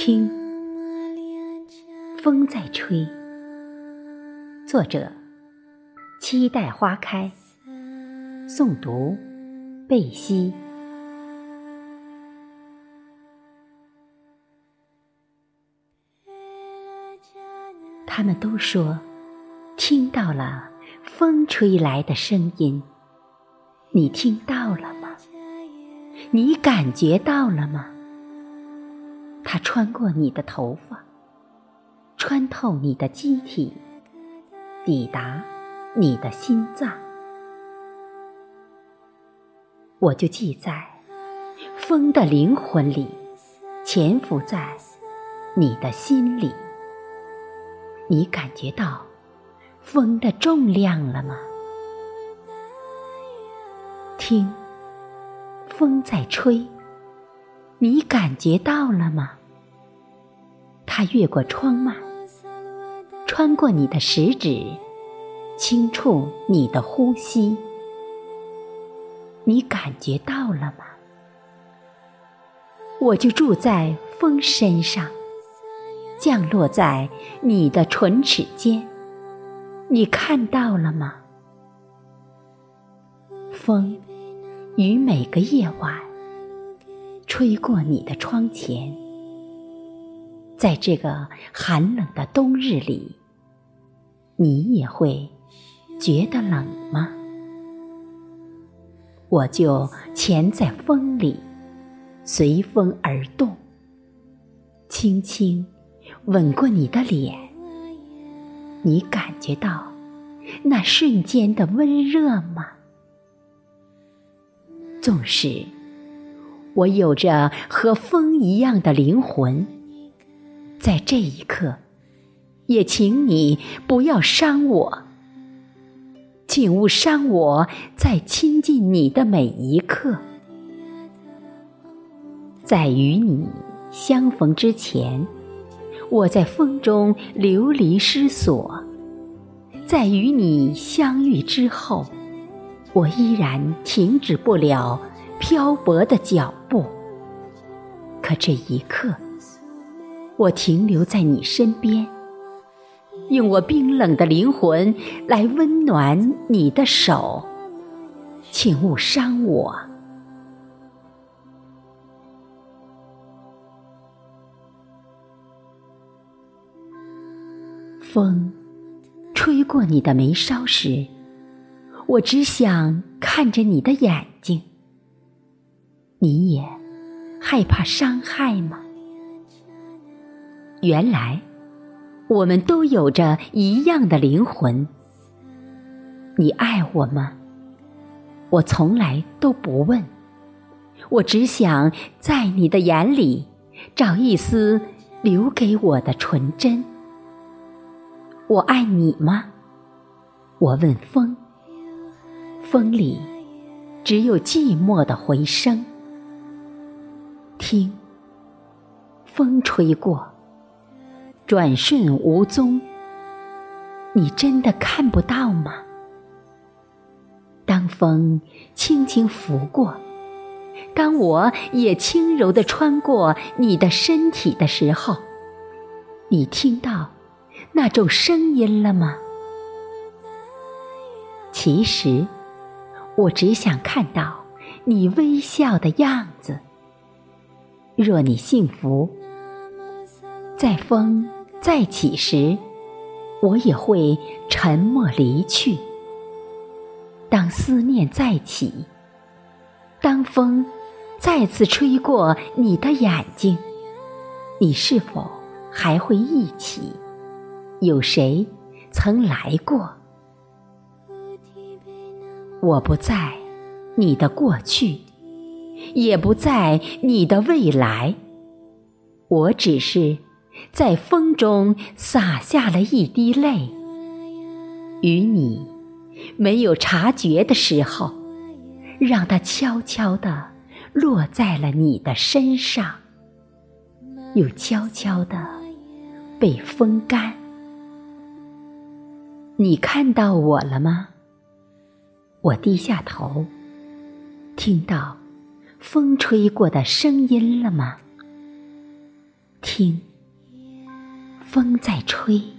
听，风在吹。作者：期待花开。诵读：贝西。他们都说听到了风吹来的声音，你听到了吗？你感觉到了吗？它穿过你的头发，穿透你的机体，抵达你的心脏。我就记在风的灵魂里，潜伏在你的心里。你感觉到风的重量了吗？听，风在吹，你感觉到了吗？它越过窗幔，穿过你的食指，轻触你的呼吸。你感觉到了吗？我就住在风身上，降落在你的唇齿间。你看到了吗？风于每个夜晚吹过你的窗前。在这个寒冷的冬日里，你也会觉得冷吗？我就潜在风里，随风而动，轻轻吻过你的脸。你感觉到那瞬间的温热吗？纵使我有着和风一样的灵魂。在这一刻，也请你不要伤我，请勿伤我在亲近你的每一刻。在与你相逢之前，我在风中流离失所；在与你相遇之后，我依然停止不了漂泊的脚步。可这一刻。我停留在你身边，用我冰冷的灵魂来温暖你的手，请勿伤我。风吹过你的眉梢时，我只想看着你的眼睛。你也害怕伤害吗？原来，我们都有着一样的灵魂。你爱我吗？我从来都不问，我只想在你的眼里找一丝留给我的纯真。我爱你吗？我问风，风里只有寂寞的回声。听，风吹过。转瞬无踪，你真的看不到吗？当风轻轻拂过，当我也轻柔地穿过你的身体的时候，你听到那种声音了吗？其实，我只想看到你微笑的样子。若你幸福，在风。再起时，我也会沉默离去。当思念再起，当风再次吹过你的眼睛，你是否还会忆起有谁曾来过？我不在你的过去，也不在你的未来，我只是。在风中洒下了一滴泪，与你没有察觉的时候，让它悄悄地落在了你的身上，又悄悄地被风干。你看到我了吗？我低下头，听到风吹过的声音了吗？听，风在吹。